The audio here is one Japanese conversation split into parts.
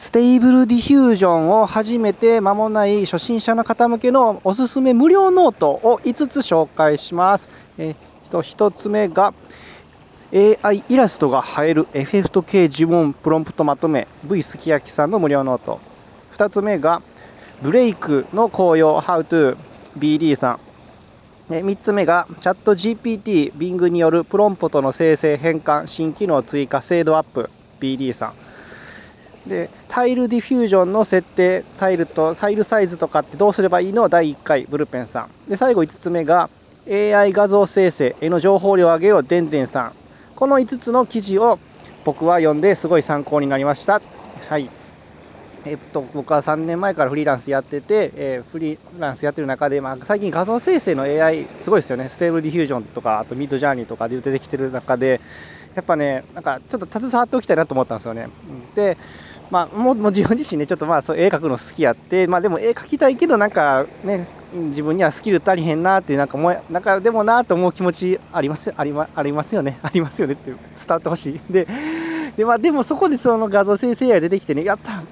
Stable Diffusion を始めて間もない初心者の方向けのおすすめ無料ノートを5つ紹介します。えー、1つ目が AI イラストが映えるエフェクト系呪文プロンプトまとめ V すき焼きさんの無料 note。2つ目がブレイクの紅葉 How to BD さん。で3つ目がチャット GPT Bing によるプロンプトの生成変換新機能追加精度アップ BD さん。で Tiled Diffusion の設定タイルとタイルサイズとかってどうすればいいの？第1回ブルペンさん。で最後5つ目が AI 画像生成への情報量を上げようでんでんさん。この5つの記事を僕は読んですごい参考になりました。はい。えっと、僕は3年前からフリーランスやってて、えー、フリーランスやってる中で、まあ、最近画像生成の AI すごいですよね。 Stable Diffusion とかあと Midjourney とかで出てきてる中でやっぱねなんかちょっと携わっておきたいなと思ったんですよね。でまあもも自分自身ねちょっとまあそう絵描くの好きやってまあでも絵描きたいけどなんかね自分にはスキル足りへんなっていうなんかもなんかでもなと思う気持ちありますあり,、ま、ありますよね。ありますよねって伝わってほしい。でで,、まあ、でもそこでその画像生成 AI 出てきてねやった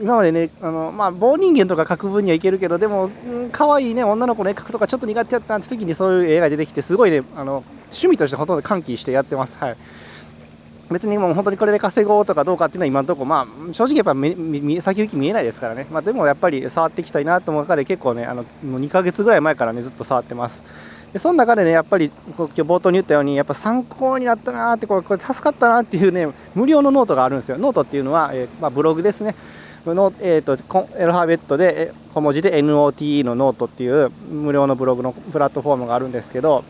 今までね、あのまあ、棒人間とか描く分にはいけるけど、でも、可愛いね、女の子の絵描くとかちょっと苦手やったって時にそういう絵が出てきて、すごいね、あの趣味としてほとんど歓喜してやってます。はい。別にもう本当にこれで稼ごうとかどうかっていうのは今のところ、まあ、正直やっぱ先行き見えないですからね、まあ、でもやっぱり触っていきたいなと思う中で結構ねあのもう2ヶ月ぐらい前からねずっと触ってます。でその中でねやっぱり今日冒頭に言ったようにやっぱ参考になったなってこれこれ助かったなっていうね無料のノートがあるんですよ。ノートっていうのは、えー、まあ、ブログですね。の、えーと、アルファベットで小文字で NOTE のノートっていう無料のブログのプラットフォームがあるんですけど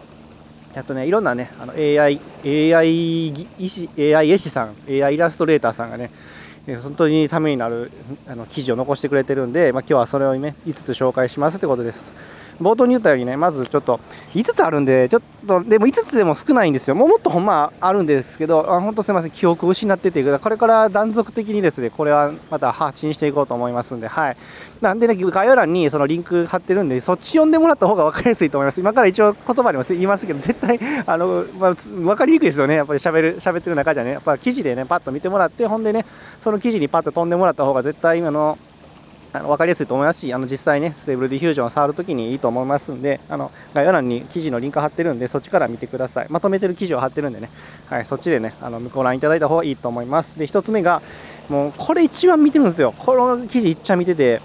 あとねいろんなねあの AI, AI, 医師 AI 絵師さん AI イラストレーターさんがね本当にためになるあの記事を残してくれてるんで、まあ、今日はそれをね5つ紹介しますってことです。冒頭に言ったようにね、まずちょっと5つあるんで、ちょっと、でも5つでも少ないんですよ。もうもっとほんまあるんですけど、あ本当すみません、記憶を失ってて、これから断続的にですね、これはまた発信していこうと思いますんで、はい。なんでね、概要欄にそのリンク貼ってるんで、そっち読んでもらった方が分かりやすいと思います。今から一応言葉でも言いますけど、絶対、あの、まあ、分かりにくいですよね。やっぱり喋る、喋ってる中じゃね、やっぱ記事でね、パッと見てもらって、ほんでね、その記事にパッと飛んでもらった方が絶対今の、あの分かりやすいと思いますし、あの実際ね、 Stable Diffusion を触るときにいいと思いますんで、あの概要欄に記事のリンク貼ってるんで、そっちから見てください。まとめてる記事を貼ってるんでね、はい、そっちでね、あのご覧いただいた方がいいと思います。で、1つ目が、もうこれ一番見てるんですよ。この記事いっちゃ見てて、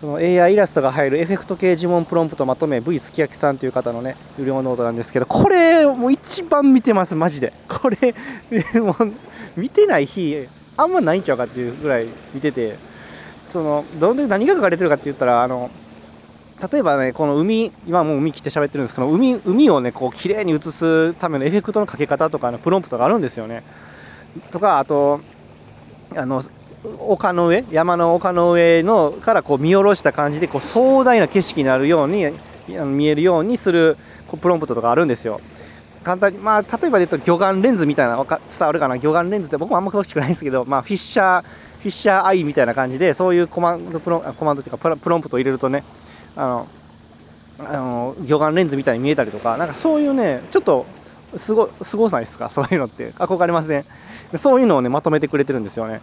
その AI イラストが映えるエフェクト系呪文プロンプトまとめ V すき焼きさんという方のね、無料ノートなんですけど、これもう一番見てます、マジで。これ、もう見てない日、あんまないんちゃうかっていうぐらい見てて、そのどんで何が書かれてるかって言ったらあの例えばねこの海今もう海切って喋ってるんですけど海海をねこう綺麗に映すためのエフェクトのかけ方とかのプロンプトがあるんですよね。とかあとあの丘の上山の丘の上のからこう見下ろした感じでこう壮大な景色になるように見えるようにするこうプロンプトとかあるんですよ。簡単にまあ例えばで言うと魚眼レンズみたいな伝わるかな？魚眼レンズって僕もあんま詳しくないんですけどまあ fish fisheye みたいな感じでそういうコマンドプロコマンドっていうかプロンプトを入れるとねあのあの魚眼レンズみたいに見えたりとかなんかそういうねちょっとすごすごさないですか？そういうのって憧れません？そういうのをねまとめてくれてるんですよね。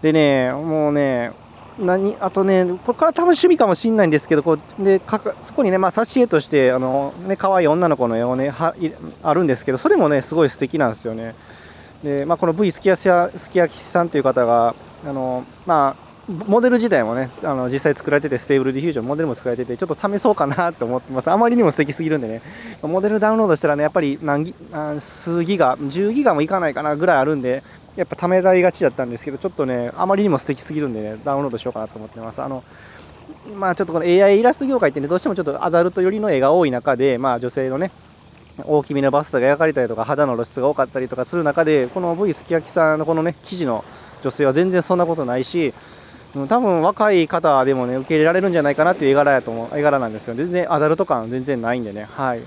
でねもうね何あとねこれから多分趣味かもしれないんですけどこうでかそこにねまあ挿絵としてあのね可愛い女の子の絵をねはあるんですけどそれもねすごい素敵なんですよね。で、まあ、この V すき焼きさんという方があのまあモデル自体もねあの実際作られてて Stable Diffusion モデルも作られててちょっと試そうかなと思ってます。あまりにも素敵すぎるんでね。モデルダウンロードしたらねやっぱり何ギ数ギガ10ギガもいかないかなぐらいあるんでやっぱためらいがちだったんですけどちょっとねあまりにも素敵すぎるんでねダウンロードしようかなと思ってます。あのまあちょっとこの AI イラスト業界ってねどうしてもちょっとアダルト寄りの絵が多い中でまあ女性のね大きめのバストが描かれたりとか肌の露出が多かったりとかする中でこの V すき焼きさんのこのね記事の女性は全然そんなことないし多分若い方でもね受け入れられるんじゃないかなっていう絵柄やと思う絵柄なんですよ。全然アダルト感全然ないんでね。はい。っ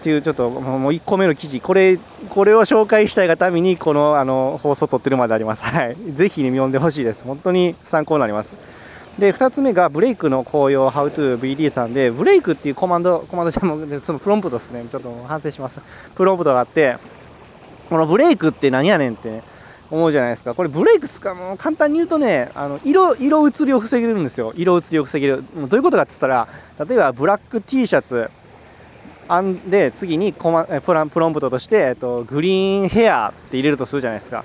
ていうちょっともう1個目の記事。これこれを紹介したいがためにこのあの放送撮ってるまであります。はい。ぜひ、ね、読んでほしいです。本当に参考になります。で2つ目がブレイクの紅葉 How to BD さんでブレイクっていうコマンドコマンドじゃもそのプロンプトですね。ちょっと反省します。プロンプトがあってこのブレイクって何やねんってね思うじゃないですか。これブレイク使うも簡単に言うとねあの色色移りを防げるんですよ。色移りを防げる。どういうことかって言ったら例えばブラック T シャツ。あんで次にコマプランプロンプトとして、えっと、 green hair って入れるとするじゃないですか。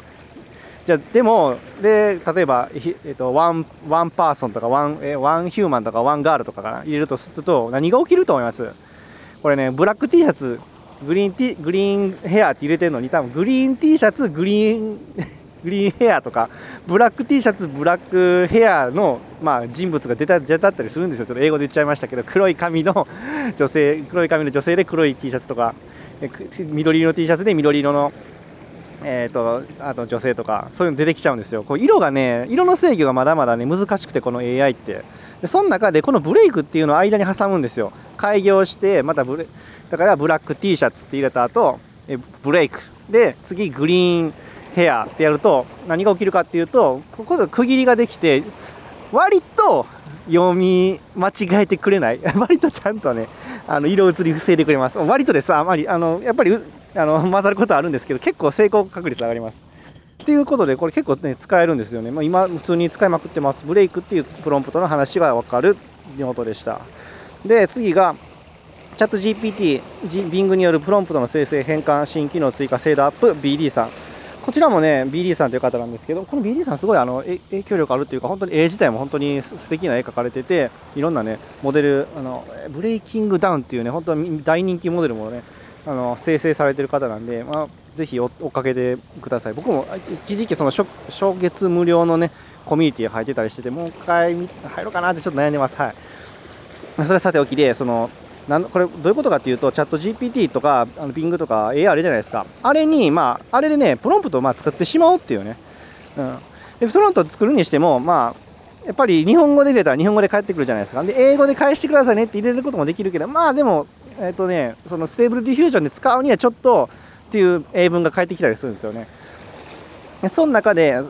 じゃでもで例えば、えっと、 one one person とか one え one human とか one girl とかかな入れるとすると何が起きると思います？これねブラック T シャツグリーンティグリーンヘアって入れてるのに多分グリーン T シャツグリーングリーンヘアとかブラック T シャツブラックヘアの、まあ、人物が出た出たったりするんですよ。ちょっと英語で言っちゃいましたけど黒い髪の 女性黒い髪の女性で黒い T シャツとか緑色の T シャツで緑色のえーと、あと女性とかそういうの出てきちゃうんですよ。こう色がね色の制御がまだまだね難しくてこの AI って。でその中でこのブレイクっていうのを間に挟むんですよ。開業してまたブレだからブラック T シャツって入れた後えブレイク。で次グリーンヘアってやると何が起きるかっていうとここで区切りができて割と読み間違えてくれない。割とちゃんとねあの色移り防いでくれます。割とです。あまりあのやっぱりあの混ざることあるんですけど結構成功確率上がります。っていうことでこれ結構ね使えるんですよね、まあ、今普通に使いまくってます。ブレイクっていうプロンプトの話が分かる用途でした。で次がチャット GPT、Bing によるプロンプトの生成、変換、新機能追加、精度アップ、BD さん。こちらもね、BD さんという方なんですけど、この BD さん、すごいあの影響力あるっていうか、本当に絵自体も本当に素敵な絵描かれてて、いろんなね、モデル、あのブレイキングダウンっていうね、本当に大人気モデルもね、あの生成されてる方なんで、まあ、ぜひ追っかけてください。僕も一時期、その初月無料のね、コミュニティ入ってたりしてて、もう一回入ろうかなってちょっと悩んでます。はい。それはさておきで、その、なんこれどういうことかっていうと、 ChatGPT とか、あの Bing とか AR じゃないですか。あれに、まあ、あれでね、プロンプトをまあ作ってしまおうっていうね。うん。で、プロンプト作るにしても、まあ、やっぱり日本語で入れたら日本語で返ってくるじゃないですか。で、英語で返してくださいねって入れることもできるけど、まあでも、えっ、とね、その Stable Diffusion で使うにはちょっとっていう英文が返ってきたりするんですよね。その中で、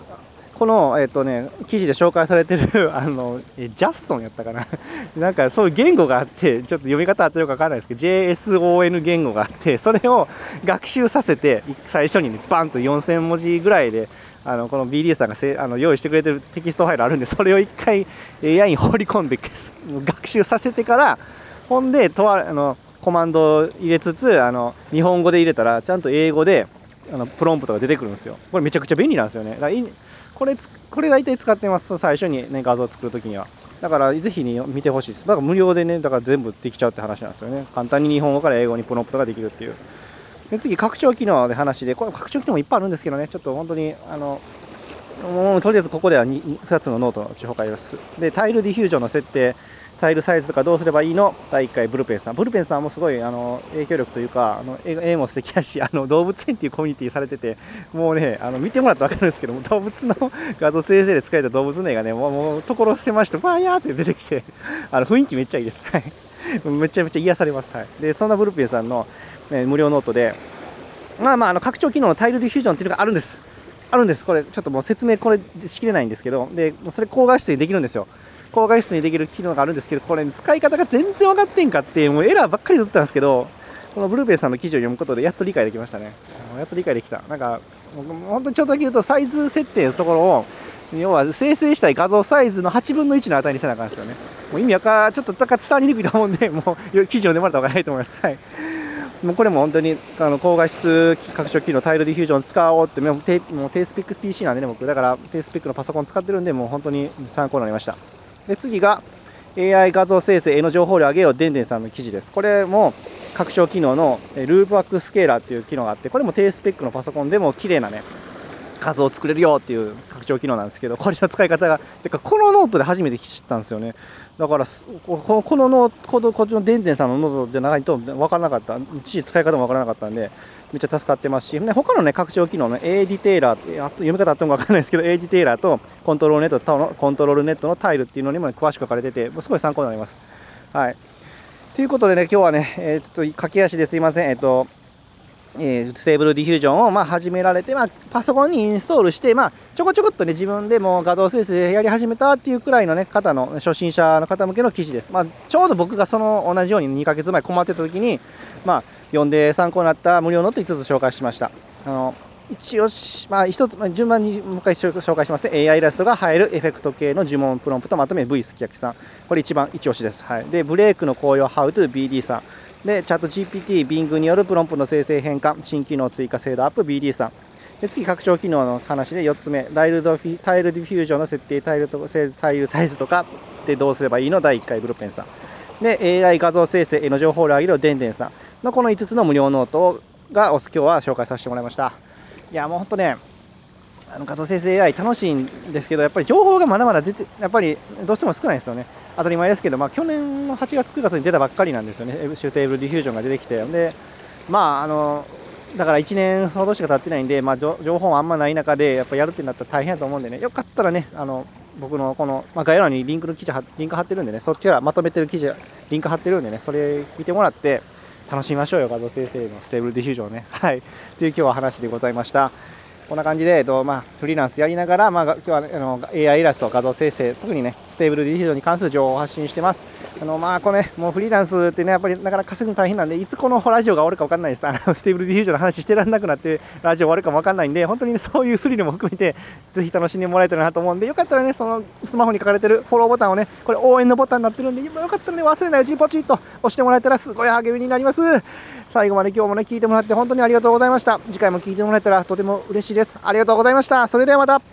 この、えっ、とね、記事で紹介されてる あのジャストンやったかな？なんかそういう言語があってちょっと読み方合ってるか分からないですけど JSON 言語があってそれを学習させて最初にねバンと4000文字ぐらいであのこの BD さんがせあの用意してくれてるテキストファイルあるんでそれを1回 AI に放り込んで 学習させてからほんでとあのコマンド入れつつあの日本語で入れたらちゃんと英語であのプロンプトが出てくるんですよ。これめちゃくちゃ便利なんですよね。だからこれこれ大体使ってます最初に、ね、画像を作るときには。だからぜひ、ね、見てほしいです。だから無料でねだから全部できちゃうって話なんですよね。簡単に日本語から英語にプロンプトができるっていう。で次拡張機能で話でこれ拡張機能もいっぱいあるんですけどね。ちょっと本当にあのもうとりあえずここでは 2, 2つのノートの紹介です。で Tile Diffusion の設定。タイルサイズとかどうすればいいの？第1回ブルペンさん。ブルペンさんもすごいあの影響力というかあの絵も素敵だしあの動物園っていうコミュニティされててもうねあの見てもらったら分かるんですけども動物の画像生成で使えた動物の絵がねもうところ捨てましてわーやーって出てきてあの雰囲気めっちゃいいです。めちゃめちゃ癒されます、はい、でそんなブルペンさんの、ね、無料ノートでまあまああの拡張機能の Tile Diffusion っていうのがあるんです。あるんです。これちょっともう説明これしきれないんですけどでそれ高画質にできるんですよ。高画質にできる機能があるんですけど、これ、使い方が全然分かってんかって、もうエラーばっかり取ったんですけど、このブルーベイさんの記事を読むことでやっと理解できましたね。やっと理解できた。なんか、本当にちょっとだけ言うと、サイズ設定のところを、要は生成したい画像サイズの8分の1の値にせなあかんですよね。もう意味わかちょっとだから伝わりにくいと思うんで、もう記事を読まれた方が早いと思います。はい。もうこれも本当にあの高画質拡張機能タイルディフュージョン使おうってもう低もう低スペック PC なんでね僕だから低スペックのパソコン使ってるんでもう本当に参考になりましたで次が AI 画像生成絵の情報量上げようでんでんさんの記事です。これも拡張機能の Loopback Scaler っていう機能があって、これも低スペックのパソコンでも綺麗なね、画像を作れるよっていう拡張機能なんですけど、これの使い方が、てかこのノートで初めて知ったんですよね。だから、このノート、このこっちのでんでんさんのノートじゃないと分からなかった、一時使い方も分からなかったんで、めっちゃ助かってますし、ね、他のね、拡張機能の A ディテイラーって、あと読み方あっても分かんないですけど、A ディテイラーと ControlNet の ControlNet のタイルっていうのにも、ね、詳しく書かれてて、すごい参考になります。はい。ということでね、今日はね、えー、っと、駆け足ですいません。えー、っと、えー、 Stable Diffusion をまあ始められて、まあ、パソコンにインストールして、まあ、ちょこちょこっとね、自分でも画像生成やり始めたっていうくらいのね、方の、初心者の方向けの記事です。まあ、ちょうど僕がその同じように2ヶ月前困ってた時に、まあ、読んで参考になった無料ノート5つ紹介しました。あの一応し、まあ、一つ、まあ、順番にもう一回紹介しますね。AI イラストが入るエフェクト系の呪文プロンプトまとめ V すき焼きさん。これ一番一押しです。はい。で、ブレイクの紅葉 How to BD さん。で、 ChatGPT、Bing によるプロンプトの生成変換、新機能追加精度アップ BD さん。で次、拡張機能の話で4つ目、タイルドフィ Tile Diffusion の設定、タイルとタイルサイズとかでどうすればいいの？第1回ブルペンさん。で、AI 画像生成への情報を上げるデンデンさんのこの5つの無料ノートが今日は紹介させてもらいました。いや、もう本当ね、あの画像生成 AI 楽しいんですけど、やっぱり情報がまだまだ出て、やっぱりどうしても少ないですよね。当たり前ですけど、まあ、去年の8月、9月に出たばっかりなんですよね、 Stable Diffusion が出てきて、でまあ、あのだから1年ほどしか経ってないんで、まあ、情報もあんまない中で、やっぱやるってなったら大変だと思うんでね、よかったらね、あの僕のこの、まあ、概要欄にリンクの記事リンク貼ってるんでね、そっちからまとめてる記事、リンク貼ってるんでね、それ見てもらって、楽しみましょうよ、画像生成の Stable Diffusion ね。はい。という今日は話でございました。こんな感じで、えっとまあ、フリーランスやりながら、まあ、今日は、あの AI イラスト、画像生成、特にね、 Stable Diffusion に関する情報を発信してます。あのまあこれ、ね、もうフリーランスってね、やっぱりなかなか稼ぐの大変なんで、いつこのラジオが終わるか分かんないです。あの Stable Diffusion の話してらんなくなって、ラジオ終わるかも分かんないんで、本当に、ね、そういうスリルも含めて、ぜひ楽しんでもらえたらなと思うんで、よかったらね、そのスマホに書かれてるフォローボタンをね、これ応援のボタンになってるんで、よかったらね、忘れないうちにポチッと押してもらえたらすごい励みになります。最後まで今日もね、聞いてもらって本当にありがとうございました。次回も聞いてもらえたらとても嬉しいです。ありがとうございました。それではまた。